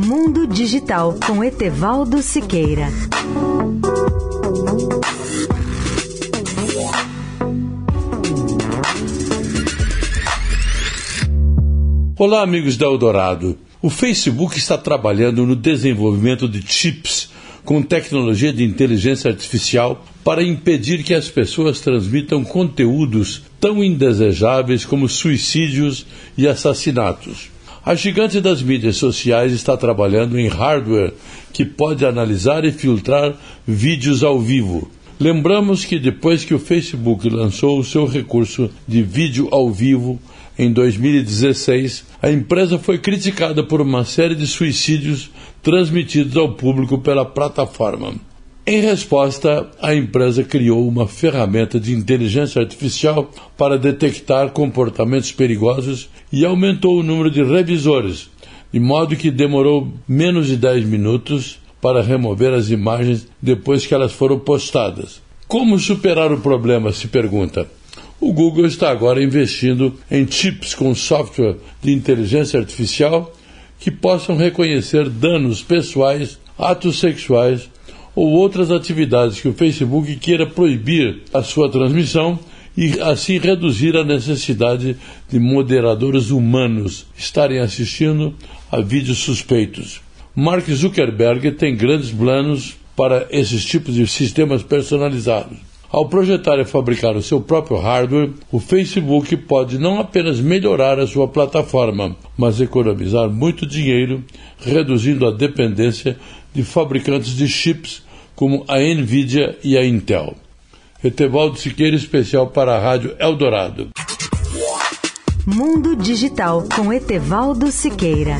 Mundo Digital com Etevaldo Siqueira. Olá, amigos da Eldorado. O Facebook está trabalhando no desenvolvimento de chips com tecnologia de inteligência artificial para impedir que as pessoas transmitam conteúdos tão indesejáveis como suicídios e assassinatos. A gigante das mídias sociais está trabalhando em hardware que pode analisar e filtrar vídeos ao vivo. Lembramos que depois que o Facebook lançou o seu recurso de vídeo ao vivo em 2016, a empresa foi criticada por uma série de suicídios transmitidos ao público pela plataforma. Em resposta, a empresa criou uma ferramenta de inteligência artificial para detectar comportamentos perigosos e aumentou o número de revisores, de modo que demorou menos de 10 minutos para remover as imagens depois que elas foram postadas. Como superar o problema? se pergunta. O Google está agora investindo em chips com software de inteligência artificial que possam reconhecer danos pessoais, atos sexuais ou outras atividades que o Facebook queira proibir a sua transmissão e assim reduzir a necessidade de moderadores humanos estarem assistindo a vídeos suspeitos. Mark Zuckerberg tem grandes planos para esses tipos de sistemas personalizados. Ao projetar e fabricar o seu próprio hardware, o Facebook pode não apenas melhorar a sua plataforma, mas economizar muito dinheiro, reduzindo a dependência de fabricantes de chips como a Nvidia e a Intel. Etevaldo Siqueira, especial para a Rádio Eldorado. Mundo Digital com Etevaldo Siqueira.